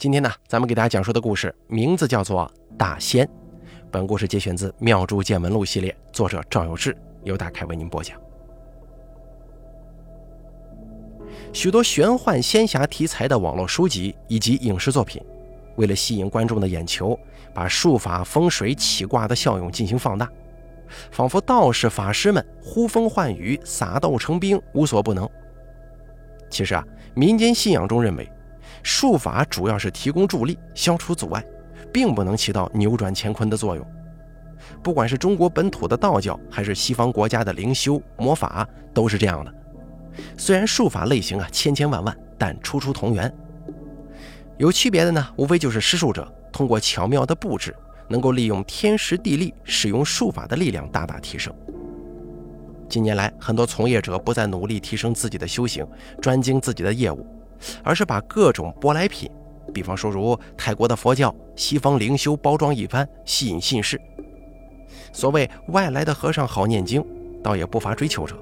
今天呢，咱们给大家讲述的故事名字叫做《大仙》。本故事节选自《妙珠见闻录》系列，作者赵有志，由大凯为您播讲。许多玄幻仙侠题材的网络书籍以及影视作品，为了吸引观众的眼球，把术法、风水、起卦的效用进行放大，仿佛道士、法师们呼风唤雨、撒豆成兵，无所不能。其实啊，民间信仰中认为。术法主要是提供助力，消除阻碍，并不能起到扭转乾坤的作用。不管是中国本土的道教，还是西方国家的灵修魔法，都是这样的。虽然术法类型啊千千万万，但初出同源。有区别的呢，无非就是施术者通过巧妙的布置，能够利用天时地利，使用术法的力量大大提升。近年来，很多从业者不再努力提升自己的修行，专精自己的业务。而是把各种舶来品，比方说如泰国的佛教、西方灵修包装一番，吸引信士。所谓外来的和尚好念经，倒也不乏追求者。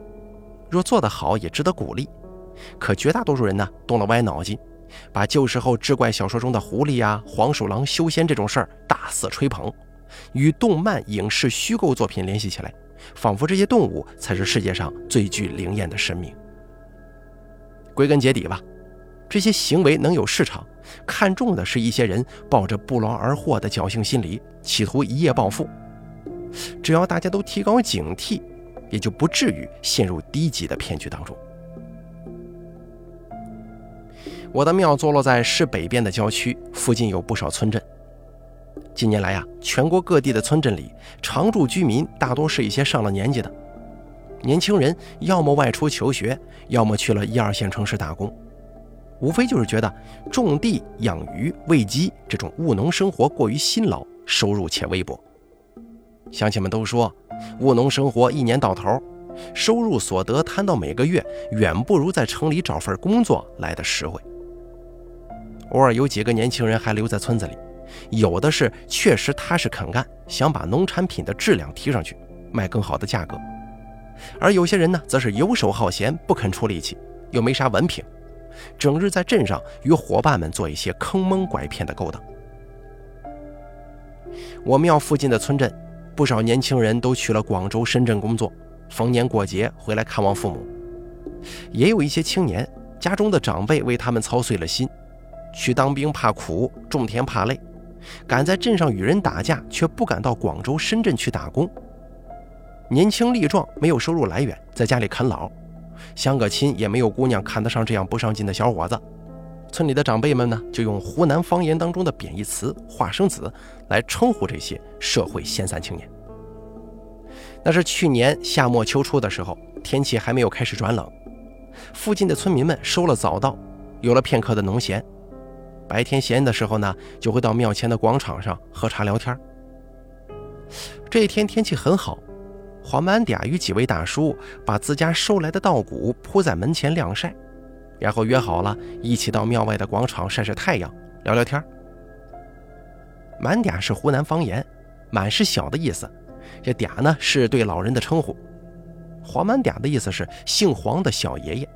若做得好，也值得鼓励。可绝大多数人呢，动了歪脑筋，把旧时候志怪小说中的狐狸呀、黄鼠狼修仙这种事儿大肆吹捧，与动漫、影视虚构作品联系起来，仿佛这些动物才是世界上最具灵验的神明。归根结底吧。这些行为能有市场，看中的是一些人抱着不劳而获的侥幸心理，企图一夜暴富。只要大家都提高警惕，也就不至于陷入低级的骗局当中。我的庙坐落在市北边的郊区，附近有不少村镇。近年来呀，全国各地的村镇里，常住居民大多是一些上了年纪的年轻人，要么外出求学，要么去了一二线城市打工。无非就是觉得种地、养鱼、喂鸡这种务农生活过于辛劳，收入且微薄。乡亲们都说，务农生活一年到头，收入所得摊到每个月，远不如在城里找份工作来的实惠。偶尔有几个年轻人还留在村子里，有的是确实踏实肯干，想把农产品的质量提上去，卖更好的价格；而有些人呢，则是游手好闲，不肯出力气，又没啥文凭。整日在镇上与伙伴们做一些坑蒙拐骗的勾当。我庙附近的村镇，不少年轻人都去了广州、深圳工作，逢年过节回来看望父母。也有一些青年，家中的长辈为他们操碎了心，去当兵怕苦，种田怕累，敢在镇上与人打架，却不敢到广州、深圳去打工。年轻力壮，没有收入来源，在家里啃老。相个亲也没有姑娘看得上这样不上进的小伙子，村里的长辈们呢，就用湖南方言当中的贬义词“化生子”来称呼这些社会闲散青年。那是去年夏末秋初的时候，天气还没有开始转冷，附近的村民们收了早稻，有了片刻的农闲，白天闲的时候呢，就会到庙前的广场上喝茶聊天。这一天天气很好。黄满嗲与几位大叔把自家收来的稻谷铺在门前晾晒，然后约好了一起到庙外的广场晒晒太阳、聊聊天。满嗲是湖南方言，满是小的意思，这嗲呢是对老人的称呼。黄满嗲的意思是姓黄的小爷爷，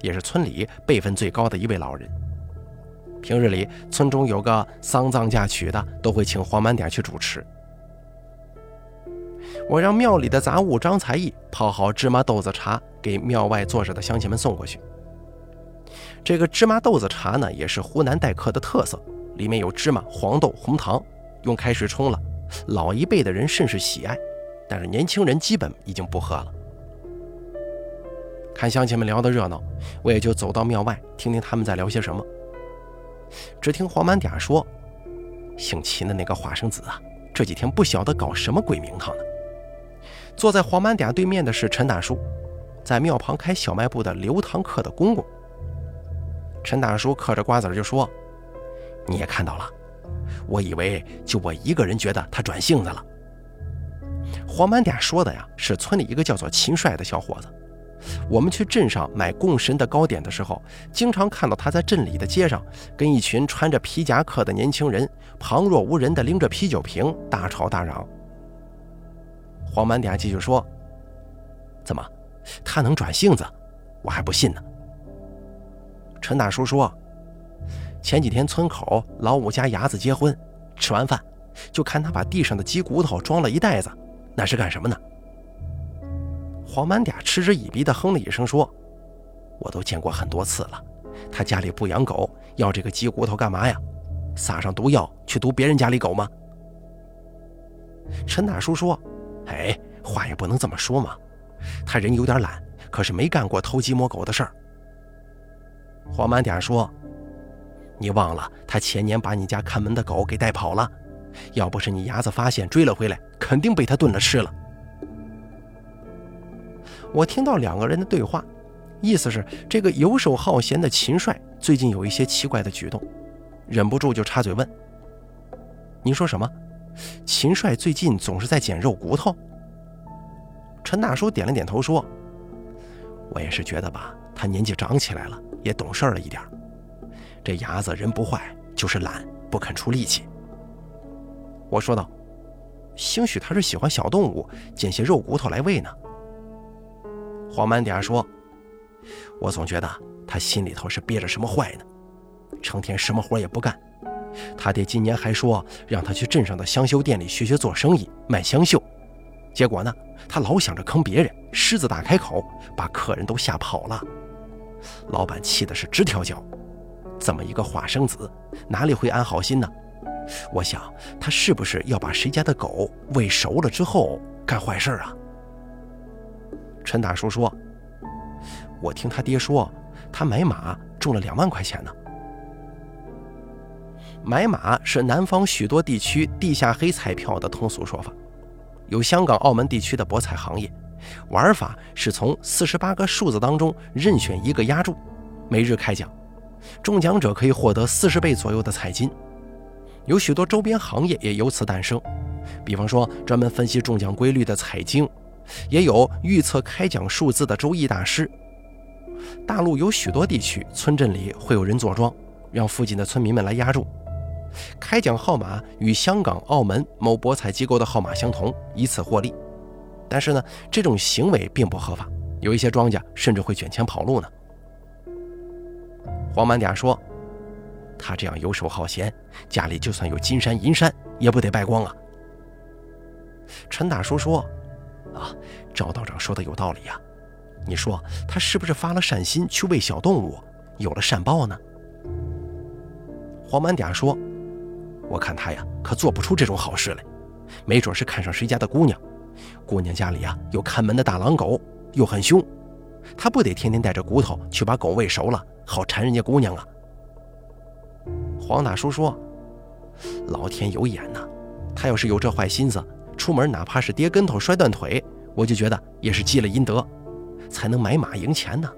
也是村里辈分最高的一位老人。平日里村中有个丧葬嫁娶的，都会请黄满嗲去主持。我让庙里的杂物张才艺泡好芝麻豆子茶，给庙外坐着的乡亲们送过去。这个芝麻豆子茶呢，也是湖南待客的特色，里面有芝麻、黄豆、红糖，用开水冲了。老一辈的人甚是喜爱，但是年轻人基本已经不喝了。看乡亲们聊得热闹，我也就走到庙外听听他们在聊些什么。只听黄满点说：“姓秦的那个花生子啊，这几天不晓得搞什么鬼名堂呢。”坐在黄满嗲对面的是陈大叔，在庙旁开小卖部的刘堂客的公公。陈大叔嗑着瓜子就说：“你也看到了，我以为就我一个人觉得他转性子了。”黄满嗲说的呀，是村里一个叫做秦帅的小伙子。我们去镇上买供神的糕点的时候，经常看到他在镇里的街上跟一群穿着皮夹克的年轻人旁若无人的拎着啤酒瓶大吵大嚷。黄满嗲继续说：“怎么，他能转性子？我还不信呢。”陈大叔说：“前几天村口老五家伢子结婚，吃完饭就看他把地上的鸡骨头装了一袋子，那是干什么呢？”黄满嗲嗤之以鼻地哼了一声说：“我都见过很多次了，他家里不养狗，要这个鸡骨头干嘛呀？撒上毒药去毒别人家里狗吗？”陈大叔说：“哎，话也不能这么说嘛。他人有点懒，可是没干过偷鸡摸狗的事儿。”黄满嗲说：“你忘了，他前年把你家看门的狗给带跑了，要不是你伢子发现追了回来，肯定被他炖了吃了。”我听到两个人的对话，意思是这个游手好闲的秦帅最近有一些奇怪的举动，忍不住就插嘴问：“你说什么？秦帅最近总是在捡肉骨头？”陈大叔点了点头说：“我也是觉得吧，他年纪长起来了，也懂事了一点。这伢子人不坏，就是懒，不肯出力气。”我说道：“兴许他是喜欢小动物，捡些肉骨头来喂呢。”黄满嗲说：“我总觉得他心里头是憋着什么坏呢，成天什么活也不干。他爹今年还说让他去镇上的香绣店里学学做生意，卖香绣。结果呢，他老想着坑别人，狮子大开口，把客人都吓跑了。老板气的是直跳脚。这么一个花生子，哪里会安好心呢？我想他是不是要把谁家的狗喂熟了之后干坏事啊？”陈大叔说：“我听他爹说，他买马中了两万块钱呢。买马是南方许多地区地下黑彩票的通俗说法，有香港、澳门地区的博彩行业，玩法是从四十八个数字当中任选一个压注，每日开奖，中奖者可以获得四十倍左右的彩金。有许多周边行业也由此诞生，比方说专门分析中奖规律的彩经。”也有预测开奖数字的周易大师。大陆有许多地区村镇里会有人坐庄，让附近的村民们来压注。开奖号码与香港、澳门某博彩机构的号码相同，以此获利。但是呢，这种行为并不合法，有一些庄家甚至会卷钱跑路呢。黄满嗲说：“他这样游手好闲，家里就算有金山银山，也不得败光啊。”陈大叔说。啊，赵道长说的有道理呀，你说他是不是发了善心去喂小动物，有了善报呢？黄满嗲说：“我看他呀，可做不出这种好事来，没准是看上谁家的姑娘，姑娘家里呀有看门的大狼狗，又很凶，他不得天天带着骨头去把狗喂熟了，好馋人家姑娘啊？”黄大叔说：“老天有眼呐，他要是有这坏心思。”出门哪怕是跌跟头摔断腿，我就觉得也是积了阴德，才能买马赢钱呢。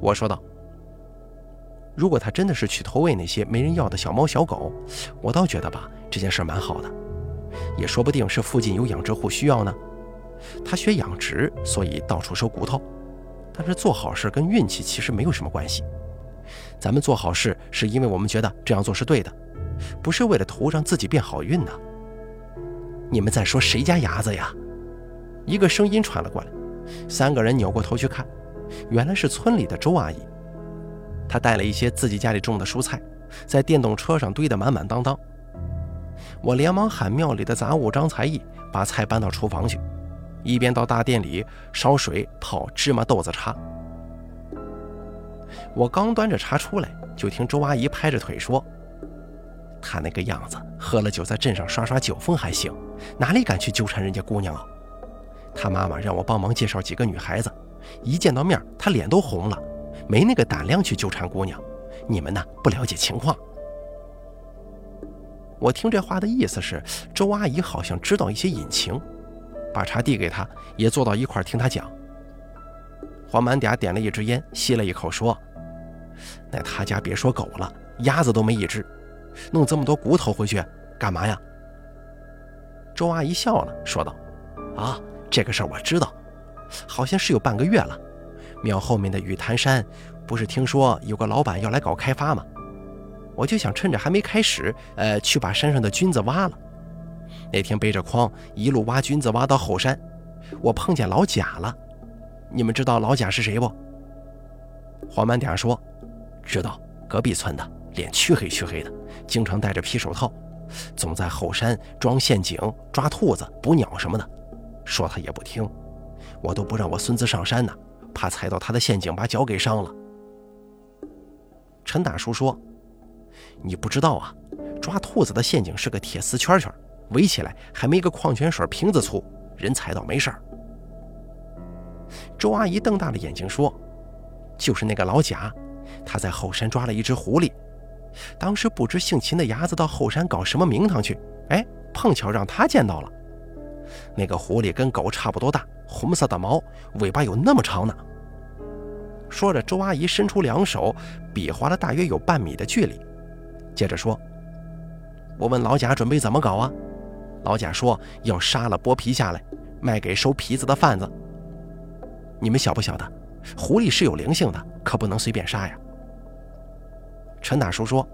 我说道：“如果他真的是去投喂那些没人要的小猫小狗，我倒觉得吧，这件事蛮好的，也说不定是附近有养殖户需要呢。他学养殖，所以到处收骨头。但是做好事跟运气其实没有什么关系。咱们做好事是因为我们觉得这样做是对的，不是为了图让自己变好运呢。”你们在说谁家伢子呀？一个声音传了过来，三个人扭过头去看，原来是村里的周阿姨。他带了一些自己家里种的蔬菜，在电动车上堆得满满当当。我连忙喊庙里的杂物张才艺把菜搬到厨房去，一边到大殿里烧水泡芝麻豆子茶。我刚端着茶出来，就听周阿姨拍着腿说。他那个样子，喝了酒在镇上耍耍酒疯还行，哪里敢去纠缠人家姑娘啊？他妈妈让我帮忙介绍几个女孩子，一见到面他脸都红了，没那个胆量去纠缠姑娘。你们呢，不了解情况。我听这话的意思是，周阿姨好像知道一些隐情，把茶递给他，也坐到一块听他讲。黄满嗲点了一支烟，吸了一口，说：“那他家别说狗了，鸭子都没一只。”弄这么多骨头回去干嘛呀？周阿姨笑了，说道：“啊，这个事儿我知道，好像是有半个月了。庙后面的雨潭山，不是听说有个老板要来搞开发吗？我就想趁着还没开始，呃，去把山上的菌子挖了。那天背着筐一路挖菌子，挖到后山，我碰见老贾了。你们知道老贾是谁不？”黄满点说：“知道。”隔壁村的，脸黢黑黢黑的，经常戴着皮手套，总在后山装陷阱、抓兔子、捕鸟什么的。说他也不听，我都不让我孙子上山呢，怕踩到他的陷阱把脚给伤了。陈大叔说：“你不知道啊，抓兔子的陷阱是个铁丝圈圈，围起来还没个矿泉水瓶子粗，人踩到没事儿。”周阿姨瞪大了眼睛说：“就是那个老贾，他在后山抓了一只狐狸，当时不知姓秦的伢子到后山搞什么名堂去，哎，碰巧让他见到了。那个狐狸跟狗差不多大，红色的毛，尾巴有那么长呢。”说着，周阿姨伸出两手，比划了大约有半米的距离，接着说：“我问老贾准备怎么搞啊？老贾说要杀了剥皮下来，卖给收皮子的贩子。你们晓不晓得，狐狸是有灵性的，可不能随便杀呀。”陈大叔说：“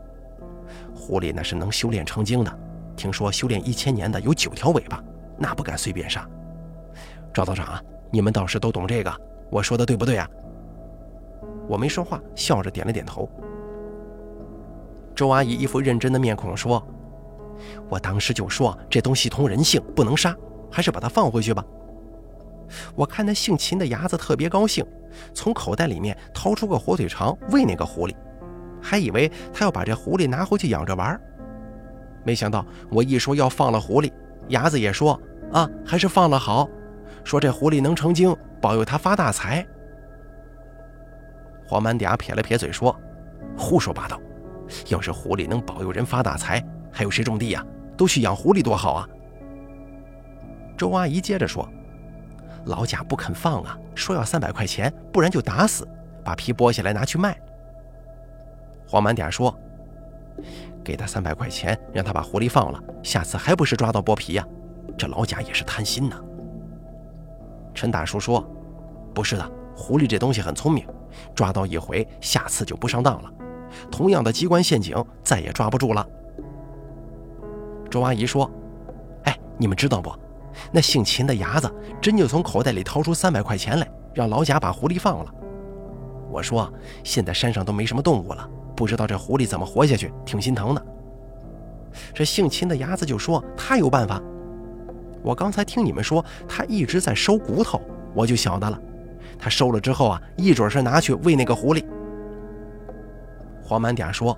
狐狸那是能修炼成精的，听说修炼一千年的有九条尾巴，那不敢随便杀。”赵道长啊，你们倒是都懂这个，我说的对不对啊？我没说话，笑着点了点头。周阿姨一副认真的面孔说：“我当时就说这东西通人性，不能杀，还是把它放回去吧。”我看那姓秦的伢子特别高兴，从口袋里面掏出个火腿肠喂那个狐狸，还以为他要把这狐狸拿回去养着玩。没想到我一说要放了狐狸，伢子也说：“啊，还是放了好，说这狐狸能成精，保佑他发大财。”黄满嗲撇了撇嘴说：“胡说八道！要是狐狸能保佑人发大财，还有谁种地呀？都去养狐狸多好啊！”周阿姨接着说：“老贾不肯放啊，说要三百块钱，不然就打死，把皮剥下来拿去卖。”黄满嗲说：“给他三百块钱，让他把狐狸放了，下次还不是抓到剥皮呀？这老贾也是贪心呐。”陈大叔说：“不是的，狐狸这东西很聪明。”抓到一回，下次就不上当了。同样的机关陷阱，再也抓不住了。周阿姨说：“哎，你们知道不？那姓秦的伢子真就从口袋里掏出三百块钱来，让老贾把狐狸放了。”我说：“现在山上都没什么动物了，不知道这狐狸怎么活下去，挺心疼的。”这姓秦的伢子就说：“他有办法。”我刚才听你们说他一直在收骨头，我就晓得了。他收了之后啊，一准是拿去喂那个狐狸。黄满嗲说：“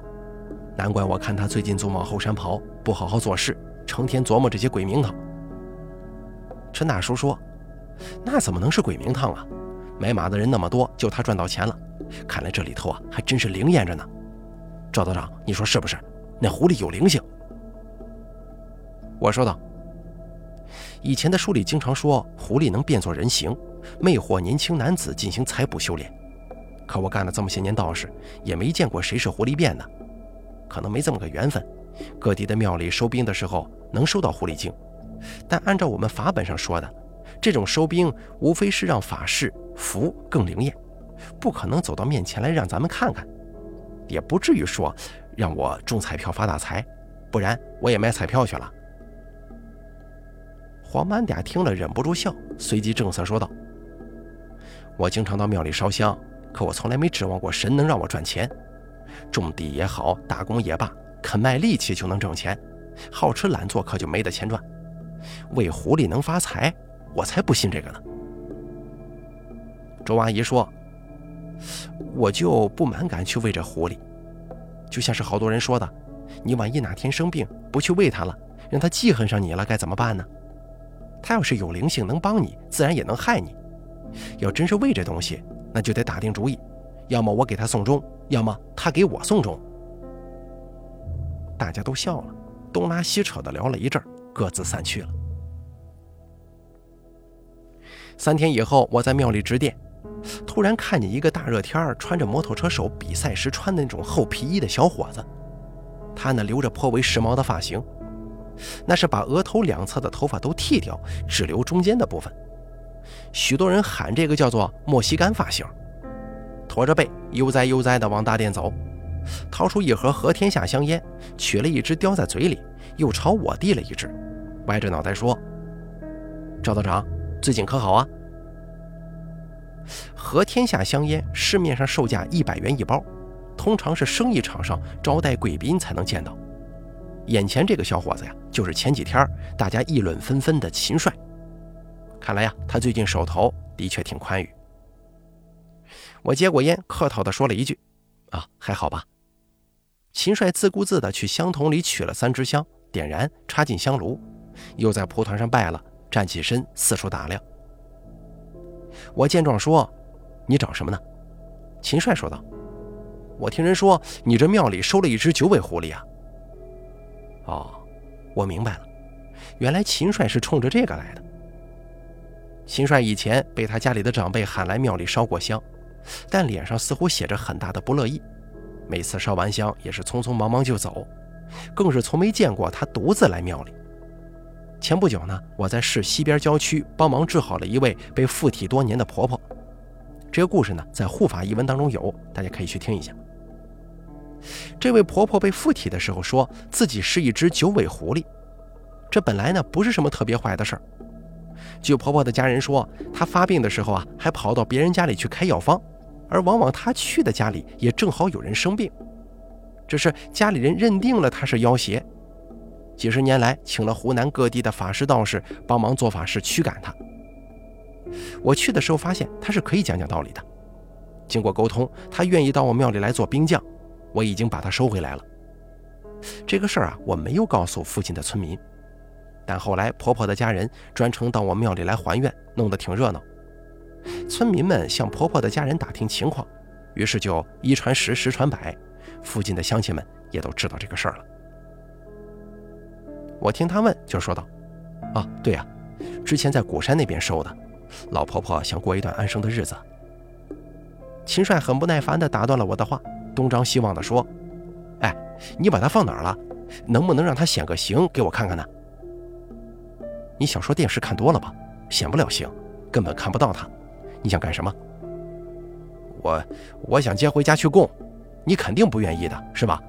难怪我看他最近总往后山跑，不好好做事，成天琢磨这些鬼名堂。”陈大叔说：“那怎么能是鬼名堂啊？买马的人那么多，就他赚到钱了。看来这里头啊，还真是灵验着呢。”赵道长，你说是不是？那狐狸有灵性？我说道：“以前的书里经常说，狐狸能变作人形。”魅惑年轻男子进行采补修炼，可我干了这么些年道士，也没见过谁是狐狸变的，可能没这么个缘分。各地的庙里收兵的时候能收到狐狸精，但按照我们法本上说的，这种收兵无非是让法事符更灵验，不可能走到面前来让咱们看看，也不至于说让我中彩票发大财，不然我也买彩票去了。黄满嗲听了忍不住笑，随即正色说道。我经常到庙里烧香，可我从来没指望过神能让我赚钱。种地也好，打工也罢，肯卖力气就能挣钱，好吃懒做可就没得钱赚。喂狐狸能发财，我才不信这个呢。周阿姨说：“我就不蛮敢去喂这狐狸，就像是好多人说的，你万一哪天生病，不去喂它了，让它记恨上你了，该怎么办呢？他要是有灵性，能帮你，自然也能害你。”要真是为这东西，那就得打定主意，要么我给他送终，要么他给我送终。大家都笑了，东拉西扯的聊了一阵，各自散去了。三天以后，我在庙里值殿，突然看见一个大热天儿穿着摩托车手比赛时穿的那种厚皮衣的小伙子，他呢留着颇为时髦的发型，那是把额头两侧的头发都剃掉，只留中间的部分。许多人喊这个叫做“莫西干发型”，驼着背悠哉悠哉地往大殿走，掏出一盒和天下香烟，取了一支叼在嘴里，又朝我递了一支，歪着脑袋说：“赵道长，最近可好啊？”和天下香烟市面上售价一百元一包，通常是生意场上招待贵宾才能见到。眼前这个小伙子呀，就是前几天大家议论纷纷的秦帅。看来呀，他最近手头的确挺宽裕。我接过烟，客套地说了一句：“啊，还好吧。”秦帅自顾自地去香筒里取了三支香，点燃，插进香炉，又在蒲团上拜了，站起身四处打量。我见状说：“你找什么呢？”秦帅说道：“我听人说你这庙里收了一只九尾狐狸啊。”哦，我明白了，原来秦帅是冲着这个来的。秦帅以前被他家里的长辈喊来庙里烧过香，但脸上似乎写着很大的不乐意，每次烧完香也是匆匆忙忙就走，更是从没见过他独自来庙里。前不久呢，我在市西边郊区帮忙治好了一位被附体多年的婆婆。这个故事呢，在护法一文当中有，大家可以去听一下。这位婆婆被附体的时候，说自己是一只九尾狐狸。这本来呢不是什么特别坏的事儿。据婆婆的家人说，她发病的时候啊，还跑到别人家里去开药方，而往往她去的家里也正好有人生病，只是家里人认定了她是妖邪。几十年来，请了湖南各地的法师道士帮忙做法事驱赶她。我去的时候发现她是可以讲讲道理的。经过沟通，她愿意到我庙里来做兵将，我已经把它收回来了。这个事儿啊，我没有告诉附近的村民。但后来婆婆的家人专程到我庙里来还愿，弄得挺热闹。村民们向婆婆的家人打听情况，于是就一传十，十传百，附近的乡亲们也都知道这个事儿了。我听他问，就说道：“啊，对呀，之前在鼓山那边收的。”老婆婆想过一段安生的日子。秦帅很不耐烦地打断了我的话，东张西望地说：“哎，你把它放哪儿了？能不能让它显个形给我看看呢？”你小说电视看多了吧？显不了形，根本看不到它。你想干什么？我我想接回家去供，你肯定不愿意的是吧？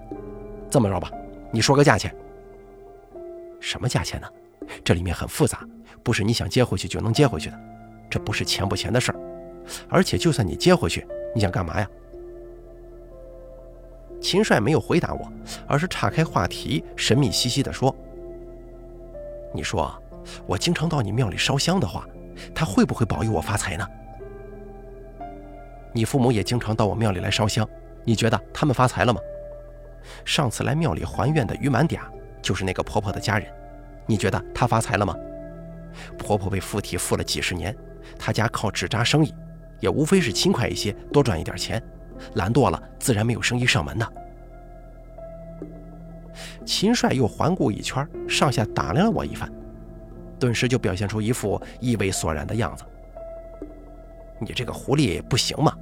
这么着吧，你说个价钱。什么价钱呢？这里面很复杂，不是你想接回去就能接回去的。这不是钱不钱的事儿，而且就算你接回去，你想干嘛呀？秦帅没有回答我，而是岔开话题，神秘兮兮地说：“你说，我经常到你庙里烧香的话，他会不会保佑我发财呢？你父母也经常到我庙里来烧香，你觉得他们发财了吗？上次来庙里还愿的于满嗲，就是那个婆婆的家人，你觉得她发财了吗？婆婆被附体附了几十年。”她家靠纸扎生意，也无非是勤快一些，多赚一点钱；懒惰了，自然没有生意上门的。秦帅又环顾一圈，上下打量了我一番，顿时就表现出一副意味索然的样子。你这个狐狸不行吗？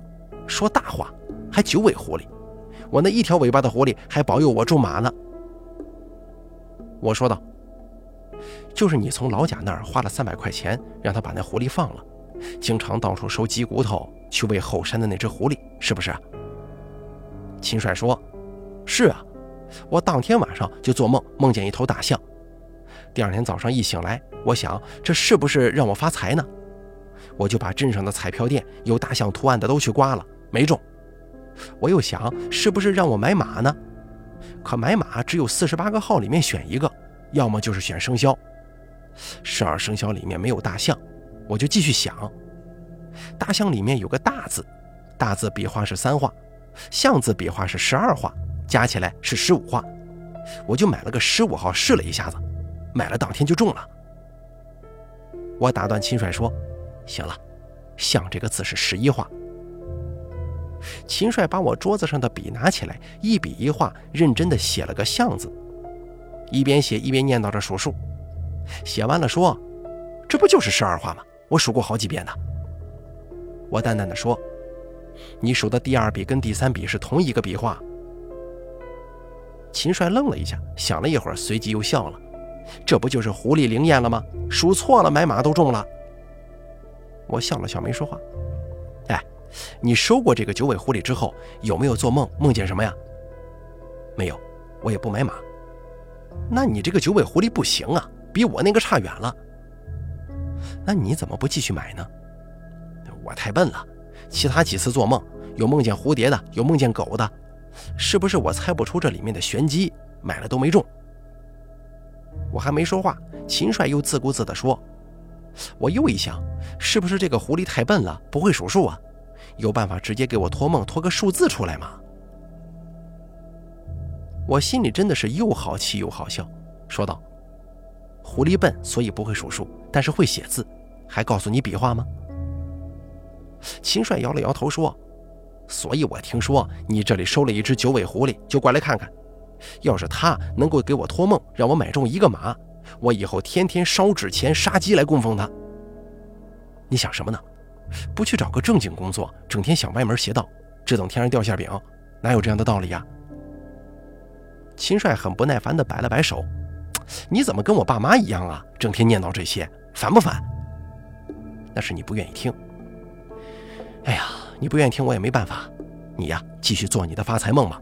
说大话，还九尾狐狸！我那一条尾巴的狐狸还保佑我种马呢。我说道：“就是你从老贾那儿花了三百块钱，让他把那狐狸放了。”经常到处收鸡骨头去喂后山的那只狐狸，是不是？秦帅说：“是啊，我当天晚上就做梦，梦见一头大象。第二天早上一醒来，我想这是不是让我发财呢？我就把镇上的彩票店有大象图案的都去刮了，没中。我又想，是不是让我买马呢？可买马只有四十八个号里面选一个，要么就是选生肖，十二生肖里面没有大象。”我就继续想，大象里面有个大字，大字笔画是三画，象字笔画是十二画，加起来是十五画。我就买了个十五号试了一下子，买了当天就中了。我打断秦帅说：“行了，象这个字是十一画。”秦帅把我桌子上的笔拿起来，一笔一画，认真的写了个象字，一边写一边念叨着数数。写完了说：“这不就是十二画吗？”我数过好几遍呢。我淡淡的说：“你数的第二笔跟第三笔是同一个笔画。”秦帅愣了一下，想了一会儿，随即又笑了：“这不就是狐狸灵验了吗？数错了，买马都中了。”我笑了笑，没说话。哎，你收过这个九尾狐狸之后，有没有做梦？梦见什么呀？没有，我也不买马。那你这个九尾狐狸不行啊，比我那个差远了。那你怎么不继续买呢？我太笨了，其他几次做梦有梦见蝴蝶的，有梦见狗的，是不是我猜不出这里面的玄机，买了都没中？我还没说话，秦帅又自顾自地说：“我又一想，是不是这个狐狸太笨了，不会数数啊？有办法直接给我托梦托个数字出来吗？”我心里真的是又好气又好笑，说道：“狐狸笨，所以不会数数，但是会写字，还告诉你笔画吗？”秦帅摇了摇头说：“所以我听说你这里收了一只九尾狐狸，就过来看看。”要是他能够给我托梦，让我买中一个马，我以后天天烧纸钱、杀鸡来供奉他。你想什么呢？不去找个正经工作，整天想歪门邪道，只等天上掉馅饼，哪有这样的道理呀？秦帅很不耐烦地摆了摆手：“你怎么跟我爸妈一样啊？整天念叨这些，烦不烦？”那是你不愿意听。哎呀，你不愿意听我也没办法，你呀，继续做你的发财梦吧。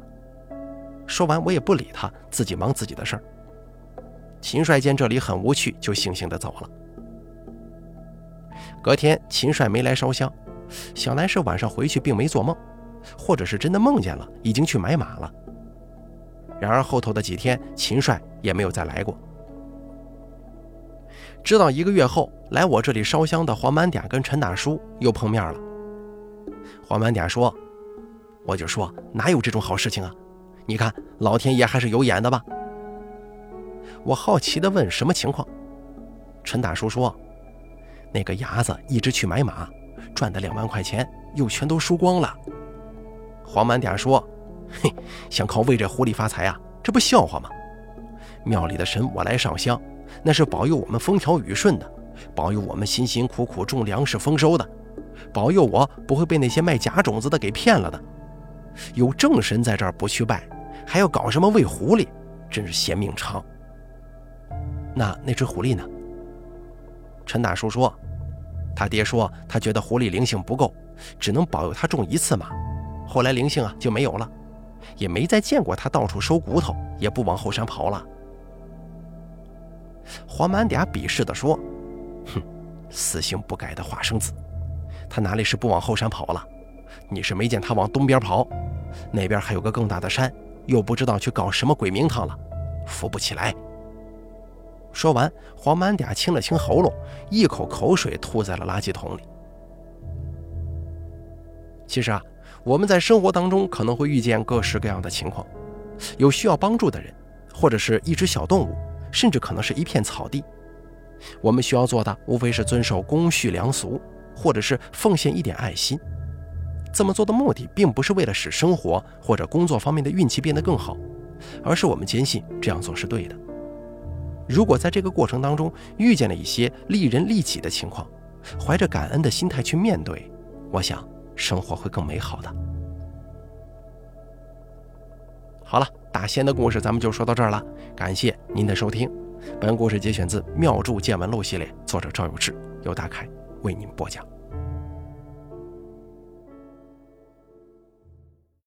说完，我也不理他，自己忙自己的事儿。秦帅见这里很无趣，就悻悻地走了。隔天，秦帅没来烧香，想来是晚上回去并没做梦，或者是真的梦见了，已经去买马了。然而后头的几天，秦帅也没有再来过。直到一个月后，来我这里烧香的黄满点跟陈大叔又碰面了。黄满点说：“我就说哪有这种好事情啊！”你看，老天爷还是有眼的吧？我好奇地问：“什么情况？”陈大叔说：“那个伢子一直去买马，赚的两万块钱又全都输光了。”黄满点说：“嘿，想靠喂这狐狸发财啊？这不笑话吗？庙里的神我来上香，那是保佑我们风调雨顺的，保佑我们辛辛苦苦种粮食丰收的，保佑我不会被那些卖假种子的给骗了的。有正神在这儿，不去拜。”还要搞什么喂狐狸，真是嫌命长。那那只狐狸呢？陈大叔说，他爹说他觉得狐狸灵性不够，只能保佑他种一次马，后来灵性啊就没有了，也没再见过他到处收骨头，也不往后山跑了。黄满嗲鄙视地说：“哼，死性不改的化生子，他哪里是不往后山跑了？你是没见他往东边跑，那边还有个更大的山。”又不知道去搞什么鬼名堂了，扶不起来。说完，黄满嗲清了清喉咙，一口口水吐在了垃圾桶里。其实啊，我们在生活当中可能会遇见各式各样的情况，有需要帮助的人，或者是一只小动物，甚至可能是一片草地。我们需要做的无非是遵守公序良俗，或者是奉献一点爱心。这么做的目的，并不是为了使生活或者工作方面的运气变得更好，而是我们坚信这样做是对的。如果在这个过程当中遇见了一些利人利己的情况，怀着感恩的心态去面对，我想生活会更美好的。好了，大仙的故事咱们就说到这儿了，感谢您的收听。本故事节选自《妙著见闻录》系列，作者赵有志，由大凯为您播讲。